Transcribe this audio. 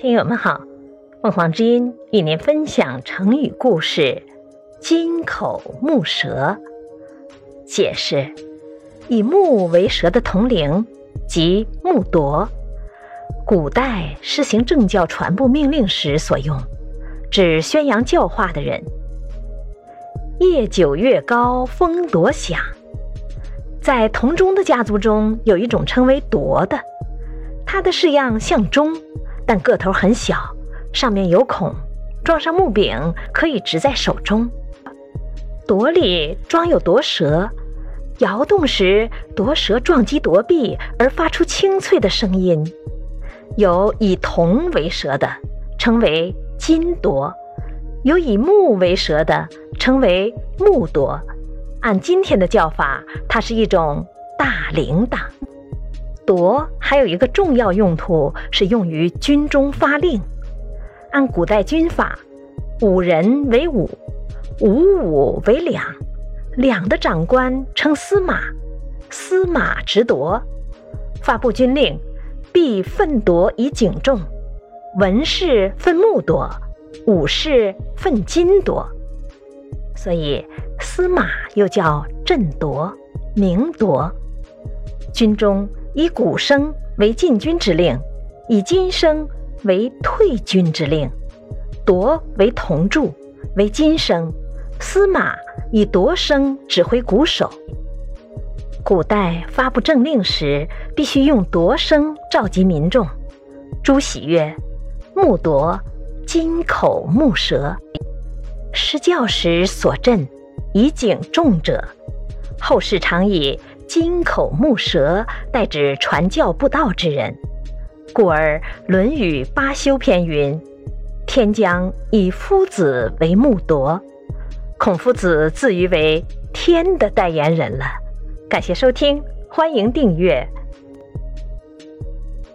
听友们好，凤凰之音与您分享成语故事“金口木舌”。解释：以木为舌的铜铃，即木铎，古代施行政教传部命令时所用，指宣扬教化的人。夜久月高，风铎响。在铜钟的家族中，有一种称为铎的，它的式样像钟。但个头很小，上面有孔，装上木柄，可以执在手中。铎里装有铎舌，摇动时铎舌撞击铎壁而发出清脆的声音。有以铜为舌的，称为金铎；有以木为舌的，称为木铎。按今天的叫法，它是一种大铃铛。铎还有一个重要用途是用于军中发令。按古代军法，五人为伍，五伍为两，两的长官称司马，司马执铎，发布军令，必奋铎以警众。文士分木铎，武士分金铎，所以司马又叫镇铎、明铎。军中。以鼓声为进军之令，以金声为退军之令。铎为铜柱，为金声。司马以铎声指挥鼓手。古代发布政令时，必须用铎声召集民众。朱熹曰：“木铎，金口木舌，施教时所振，以警众者。”后世常以。金口木舌，代指传教布道之人，故而《论语·八修》篇云：“天将以夫子为木铎。”孔夫子自喻为天的代言人了。感谢收听，欢迎订阅。